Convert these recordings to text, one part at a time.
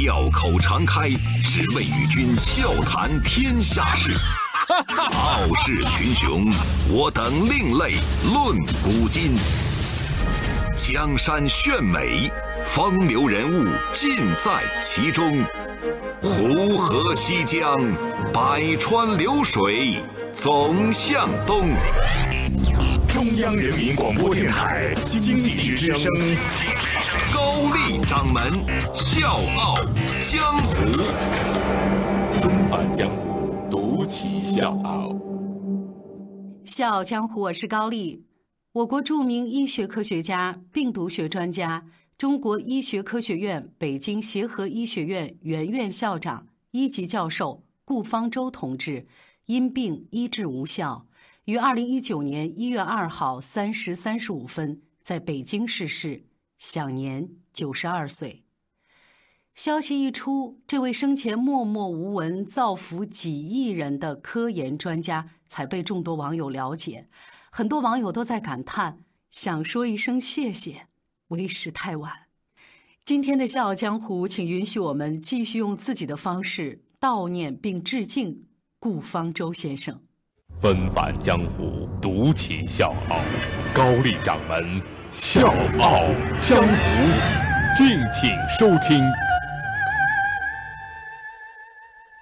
笑口常开，只为与君笑谈天下事。傲视群雄，我等另类论古今。江山炫美，风流人物尽在其中。湖河西江，百川流水总向东。中央人民广播电台经济之声，高丽掌门笑傲江湖，重返江湖，独骑笑傲。笑傲江湖，我是高丽。我国著名医学科学家、病毒学专家。中国医学科学院北京协和医学院原院校长、一级教授顾方舟同志，因病医治无效，于二零一九年一月二号三时三十五分在北京逝世，享年九十二岁。消息一出，这位生前默默无闻、造福几亿人的科研专家才被众多网友了解。很多网友都在感叹，想说一声谢谢。为时太晚。今天的《笑傲江湖》，请允许我们继续用自己的方式悼念并致敬顾方舟先生。纷返江湖，独起笑傲，高丽掌门笑傲江湖，敬请收听。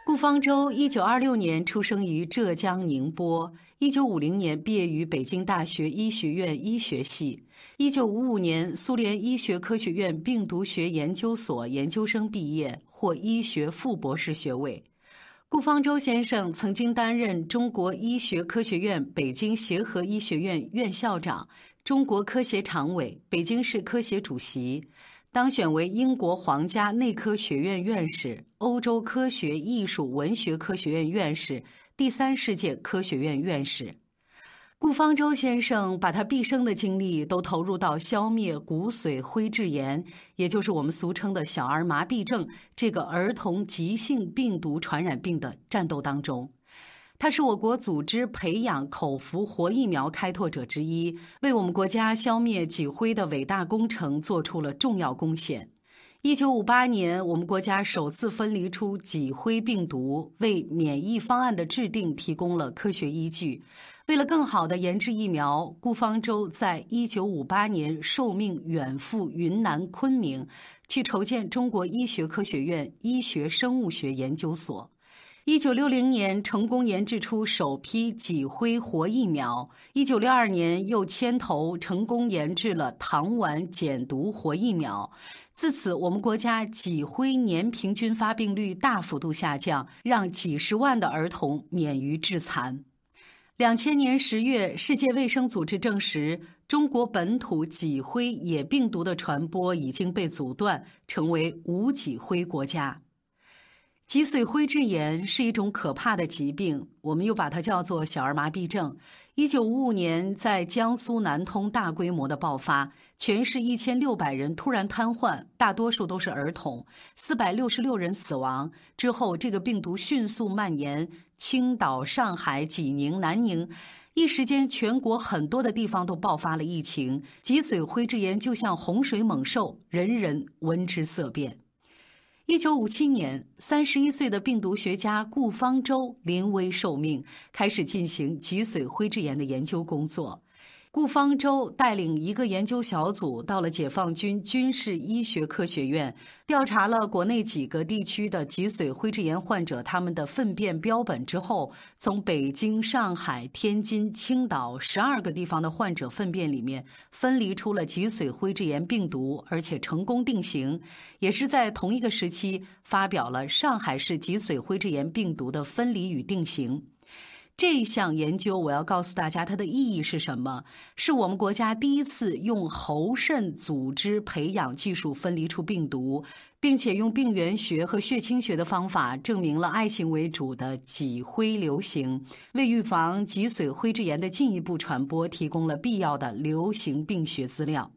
顾方舟，一九二六年出生于浙江宁波，一九五零年毕业于北京大学医学院医学系。一九五五年，苏联医学科学院病毒学研究所研究生毕业，获医学副博士学位。顾方舟先生曾经担任中国医学科学院北京协和医学院院校长、中国科协常委、北京市科协主席，当选为英国皇家内科学院院士、欧洲科学艺术文学科学院院士、第三世界科学院院士。顾方舟先生把他毕生的精力都投入到消灭骨髓灰质炎，也就是我们俗称的小儿麻痹症这个儿童急性病毒传染病的战斗当中。他是我国组织培养口服活疫苗开拓者之一，为我们国家消灭脊灰的伟大工程做出了重要贡献。一九五八年，我们国家首次分离出脊灰病毒，为免疫方案的制定提供了科学依据。为了更好地研制疫苗，顾方舟在一九五八年受命远赴云南昆明，去筹建中国医学科学院医学生物学研究所。一九六零年，成功研制出首批脊灰活疫苗。一九六二年，又牵头成功研制了糖丸减毒活疫苗。自此，我们国家脊灰年平均发病率大幅度下降，让几十万的儿童免于致残。两千年十月，世界卫生组织证实，中国本土脊灰野病毒的传播已经被阻断，成为无脊灰国家。脊髓灰质炎是一种可怕的疾病，我们又把它叫做小儿麻痹症。一九五五年，在江苏南通大规模的爆发，全市一千六百人突然瘫痪，大多数都是儿童，四百六十六人死亡。之后，这个病毒迅速蔓延，青岛、上海、济宁、南宁，一时间全国很多的地方都爆发了疫情。脊髓灰质炎就像洪水猛兽，人人闻之色变。一九五七年，三十一岁的病毒学家顾方舟临危受命，开始进行脊髓灰质炎的研究工作。顾方舟带领一个研究小组到了解放军军事医学科学院，调查了国内几个地区的脊髓灰质炎患者他们的粪便标本之后，从北京、上海、天津、青岛十二个地方的患者粪便里面分离出了脊髓灰质炎病毒，而且成功定型。也是在同一个时期，发表了上海市脊髓灰质炎病毒的分离与定型。这项研究，我要告诉大家它的意义是什么？是我们国家第一次用喉肾组织培养技术分离出病毒，并且用病原学和血清学的方法证明了爱情为主的脊灰流行，为预防脊髓灰质炎的进一步传播提供了必要的流行病学资料。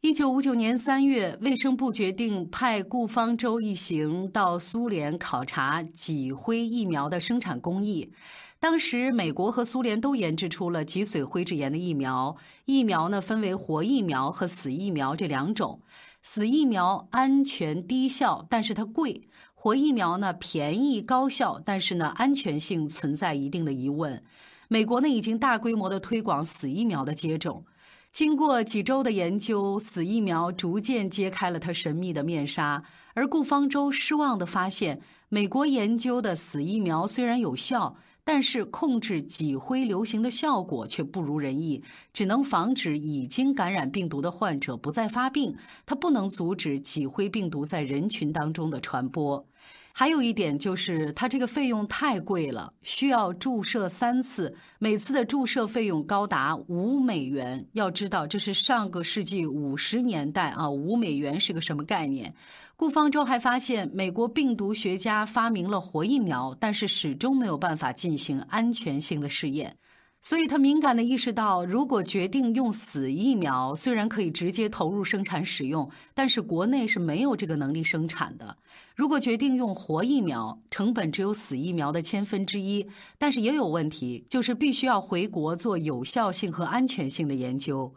一九五九年三月，卫生部决定派顾方舟一行到苏联考察脊灰疫苗的生产工艺。当时，美国和苏联都研制出了脊髓灰质炎的疫苗。疫苗呢，分为活疫苗和死疫苗这两种。死疫苗安全低效，但是它贵；活疫苗呢便宜高效，但是呢安全性存在一定的疑问。美国呢已经大规模的推广死疫苗的接种。经过几周的研究，死疫苗逐渐揭开了它神秘的面纱。而顾方舟失望地发现，美国研究的死疫苗虽然有效，但是控制脊灰流行的效果却不如人意，只能防止已经感染病毒的患者不再发病，它不能阻止脊灰病毒在人群当中的传播。还有一点就是，它这个费用太贵了，需要注射三次，每次的注射费用高达五美元。要知道，这是上个世纪五十年代啊，五美元是个什么概念？顾方舟还发现，美国病毒学家发明了活疫苗，但是始终没有办法进行安全性的试验。所以他敏感地意识到，如果决定用死疫苗，虽然可以直接投入生产使用，但是国内是没有这个能力生产的。如果决定用活疫苗，成本只有死疫苗的千分之一，但是也有问题，就是必须要回国做有效性和安全性的研究。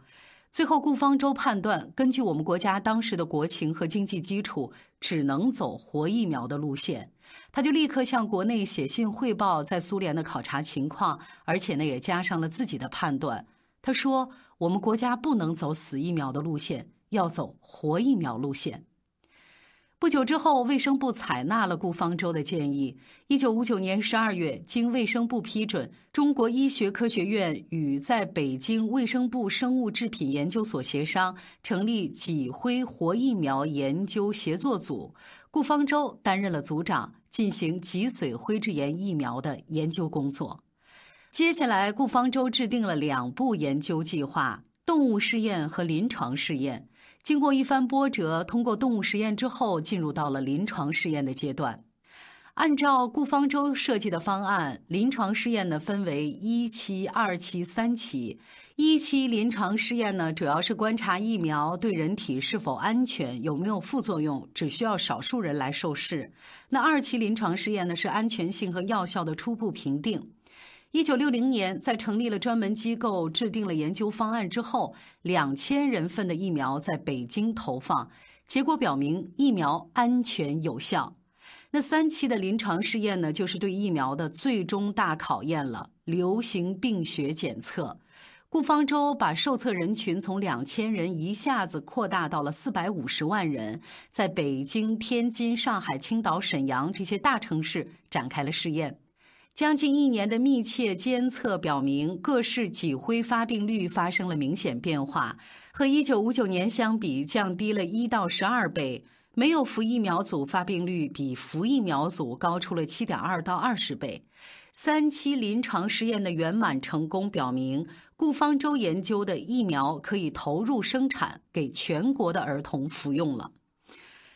最后，顾方舟判断，根据我们国家当时的国情和经济基础，只能走活疫苗的路线。他就立刻向国内写信汇报在苏联的考察情况，而且呢，也加上了自己的判断。他说：“我们国家不能走死疫苗的路线，要走活疫苗路线。”不久之后，卫生部采纳了顾方舟的建议。一九五九年十二月，经卫生部批准，中国医学科学院与在北京卫生部生物制品研究所协商，成立脊灰活疫苗研究协作组。顾方舟担任了组长，进行脊髓灰质炎疫苗的研究工作。接下来，顾方舟制定了两步研究计划：动物试验和临床试验。经过一番波折，通过动物实验之后，进入到了临床试验的阶段。按照顾方舟设计的方案，临床试验呢分为一期、二期、三期。一期临床试验呢，主要是观察疫苗对人体是否安全，有没有副作用，只需要少数人来受试。那二期临床试验呢，是安全性和药效的初步评定。一九六零年，在成立了专门机构、制定了研究方案之后，两千人份的疫苗在北京投放，结果表明疫苗安全有效。那三期的临床试验呢，就是对疫苗的最终大考验了——流行病学检测。顾方舟把受测人群从两千人一下子扩大到了四百五十万人，在北京、天津、上海、青岛、沈阳这些大城市展开了试验。将近一年的密切监测表明，各市脊灰发病率发生了明显变化，和1959年相比降低了一到十二倍。没有服疫苗组发病率比服疫苗组高出了7.2到20倍。三期临床试验的圆满成功表明，顾方舟研究的疫苗可以投入生产，给全国的儿童服用了。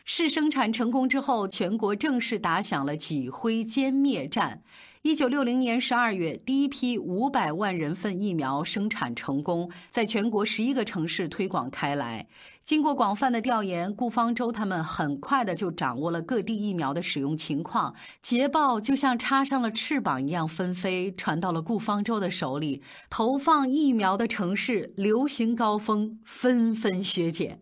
试生产成功之后，全国正式打响了脊灰歼灭战。一九六零年十二月，第一批五百万人份疫苗生产成功，在全国十一个城市推广开来。经过广泛的调研，顾方舟他们很快的就掌握了各地疫苗的使用情况。捷报就像插上了翅膀一样纷飞，传到了顾方舟的手里。投放疫苗的城市，流行高峰纷纷削减。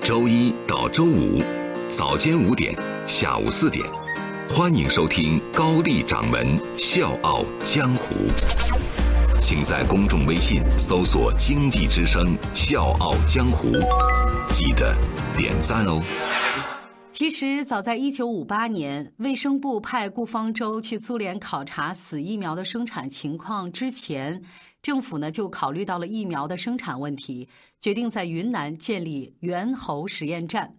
周一到周五，早间五点，下午四点。欢迎收听高丽掌门笑傲江湖，请在公众微信搜索“经济之声笑傲江湖”，记得点赞哦。其实早在一九五八年，卫生部派顾方舟去苏联考察死疫苗的生产情况之前，政府呢就考虑到了疫苗的生产问题，决定在云南建立猿猴实验站。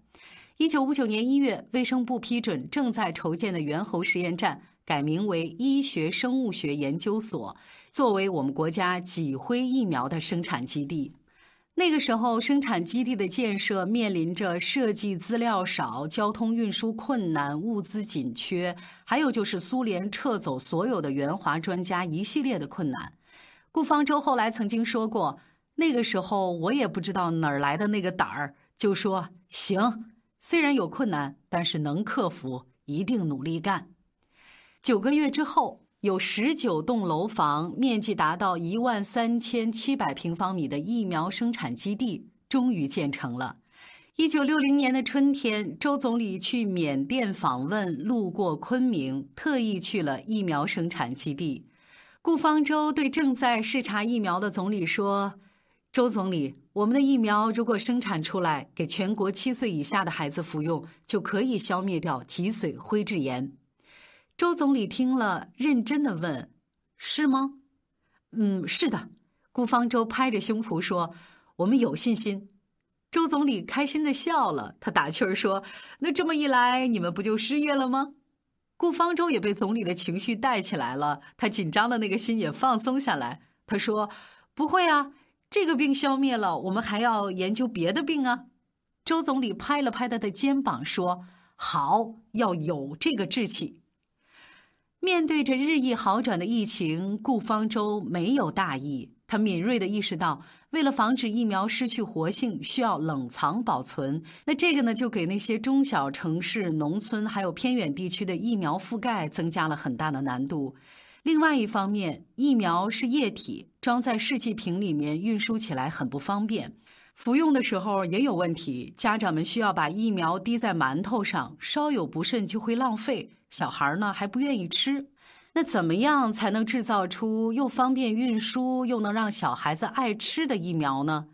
一九五九年一月，卫生部批准正在筹建的猿猴实验站改名为医学生物学研究所，作为我们国家脊灰疫苗的生产基地。那个时候，生产基地的建设面临着设计资料少、交通运输困难、物资紧缺，还有就是苏联撤走所有的援华专家一系列的困难。顾方舟后来曾经说过：“那个时候我也不知道哪儿来的那个胆儿，就说行。”虽然有困难，但是能克服，一定努力干。九个月之后，有十九栋楼房、面积达到一万三千七百平方米的疫苗生产基地终于建成了。一九六零年的春天，周总理去缅甸访问，路过昆明，特意去了疫苗生产基地。顾方舟对正在视察疫苗的总理说：“周总理，我们的疫苗如果生产出来，给全国七岁以下的孩子服用，就可以消灭掉脊髓灰质炎。”周总理听了，认真的问：“是吗？”“嗯，是的。”顾方舟拍着胸脯说：“我们有信心。”周总理开心的笑了，他打趣儿说：“那这么一来，你们不就失业了吗？”顾方舟也被总理的情绪带起来了，他紧张的那个心也放松下来。他说：“不会啊，这个病消灭了，我们还要研究别的病啊。”周总理拍了拍他的肩膀说：“好，要有这个志气。”面对着日益好转的疫情，顾方舟没有大意。他敏锐地意识到，为了防止疫苗失去活性，需要冷藏保存。那这个呢，就给那些中小城市、农村还有偏远地区的疫苗覆盖增加了很大的难度。另外一方面，疫苗是液体，装在试剂瓶里面，运输起来很不方便，服用的时候也有问题。家长们需要把疫苗滴在馒头上，稍有不慎就会浪费，小孩呢还不愿意吃。那怎么样才能制造出又方便运输又能让小孩子爱吃的疫苗呢？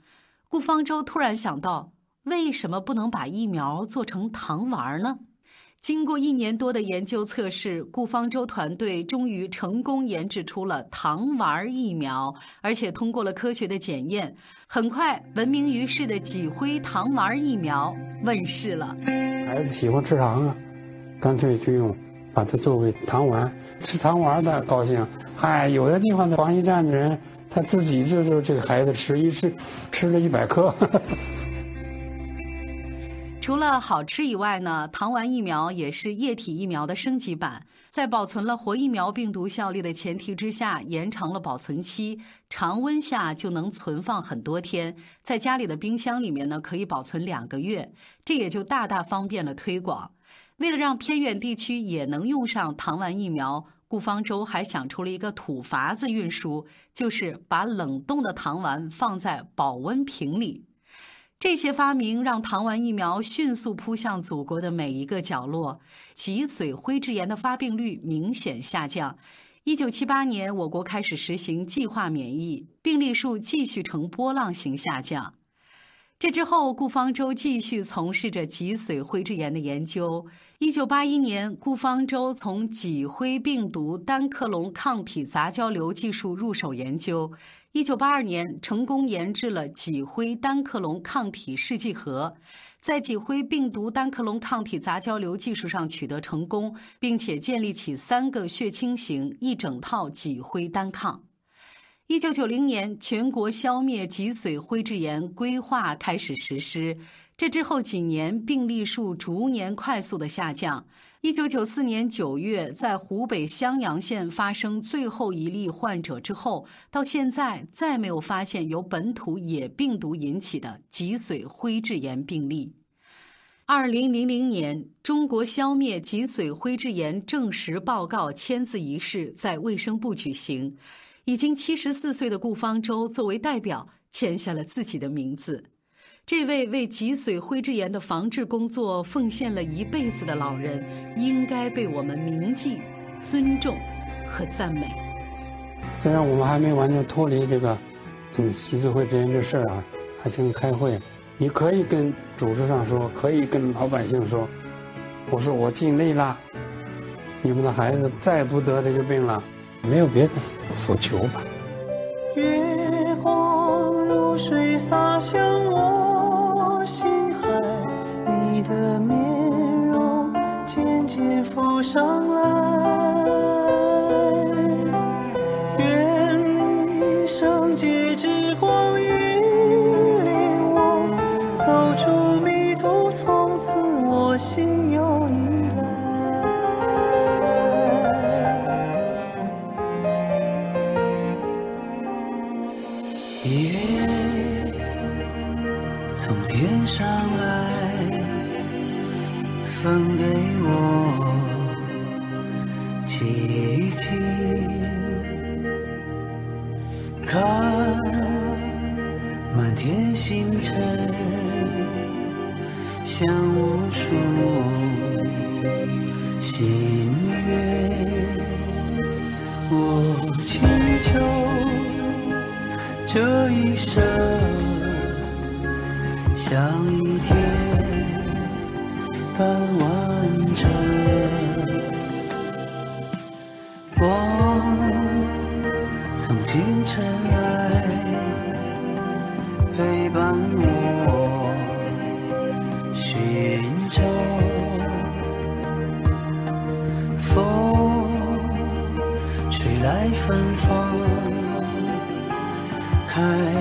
顾方舟突然想到，为什么不能把疫苗做成糖丸呢？经过一年多的研究测试，顾方舟团队终于成功研制出了糖丸疫苗，而且通过了科学的检验。很快，闻名于世的脊灰糖丸疫苗问世了。孩子喜欢吃糖啊，干脆就用把它作为糖丸。吃糖丸的高兴，嗨，有的地方的防疫站的人，他自己就就这个孩子吃一吃，吃了一百克。除了好吃以外呢，糖丸疫苗也是液体疫苗的升级版，在保存了活疫苗病毒效力的前提之下，延长了保存期，常温下就能存放很多天，在家里的冰箱里面呢可以保存两个月，这也就大大方便了推广。为了让偏远地区也能用上糖丸疫苗，顾方舟还想出了一个土法子运输，就是把冷冻的糖丸放在保温瓶里。这些发明让糖丸疫苗迅速扑向祖国的每一个角落，脊髓灰质炎的发病率明显下降。一九七八年，我国开始实行计划免疫，病例数继续呈波浪形下降。这之后，顾方舟继续从事着脊髓灰质炎的研究。一九八一年，顾方舟从脊灰病毒单克隆抗体杂交瘤技术入手研究。一九八二年，成功研制了脊灰单克隆抗体试剂盒，在脊灰病毒单克隆抗体杂交瘤技术上取得成功，并且建立起三个血清型一整套脊灰单抗。一九九零年，全国消灭脊髓灰质炎规划开始实施。这之后几年，病例数逐年快速的下降。一九九四年九月，在湖北襄阳县发生最后一例患者之后，到现在再没有发现由本土野病毒引起的脊髓灰质炎病例。二零零零年，中国消灭脊髓灰质炎证实报告签字仪式在卫生部举行。已经七十四岁的顾方舟作为代表签下了自己的名字。这位为脊髓灰质炎的防治工作奉献了一辈子的老人，应该被我们铭记、尊重和赞美。虽然我们还没完全脱离这个嗯脊髓灰质炎这事儿啊，还请开会。你可以跟组织上说，可以跟老百姓说，我说我尽力了，你们的孩子再不得这个病了。没有别的所求吧。月光如水洒向我心海，你的面容渐渐浮上来。心愿，我祈求这一生像一天般完开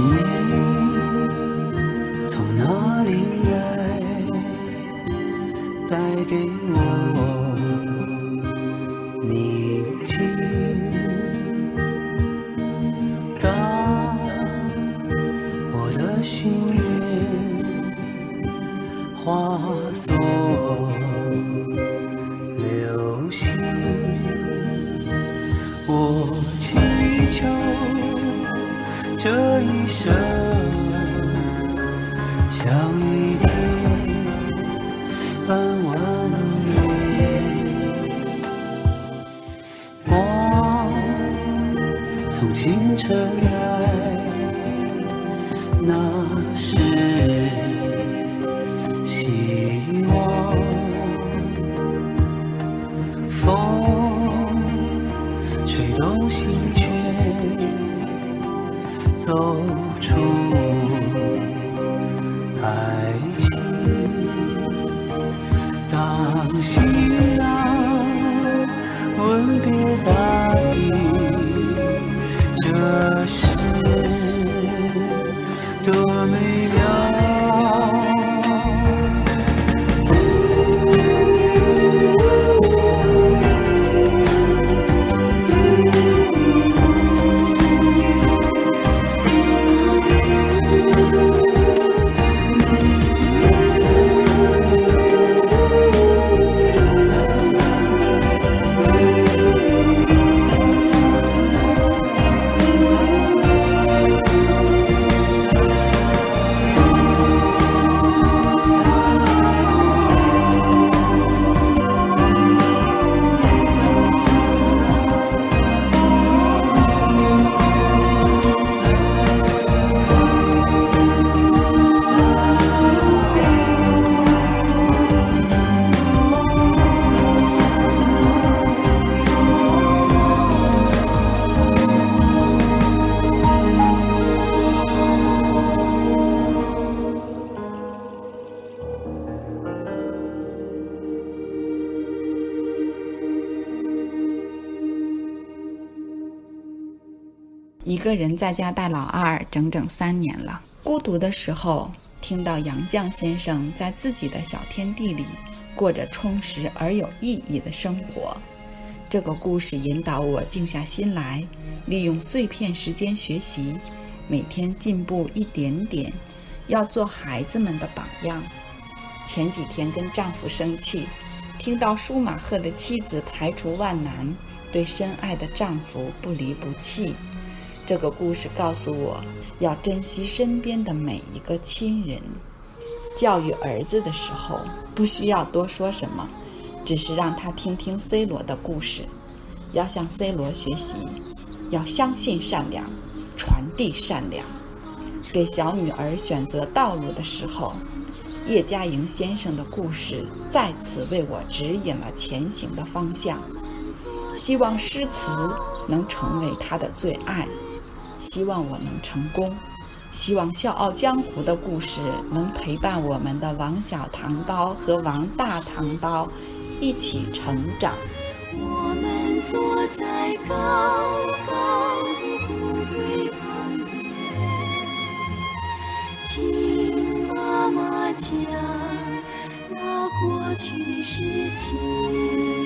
你从哪里来，带给我清晨来，那是希望，风吹动心弦。走出爱情，当夕阳个人在家带老二整整三年了。孤独的时候，听到杨绛先生在自己的小天地里过着充实而有意义的生活，这个故事引导我静下心来，利用碎片时间学习，每天进步一点点，要做孩子们的榜样。前几天跟丈夫生气，听到舒马赫的妻子排除万难，对深爱的丈夫不离不弃。这个故事告诉我，要珍惜身边的每一个亲人。教育儿子的时候，不需要多说什么，只是让他听听 C 罗的故事，要向 C 罗学习，要相信善良，传递善良。给小女儿选择道路的时候，叶嘉莹先生的故事再次为我指引了前行的方向。希望诗词能成为他的最爱，希望我能成功，希望《笑傲江湖》的故事能陪伴我们的王小糖刀和王大糖刀一起成长。我们坐在高高的谷堆旁边，听妈妈讲那过去的事情。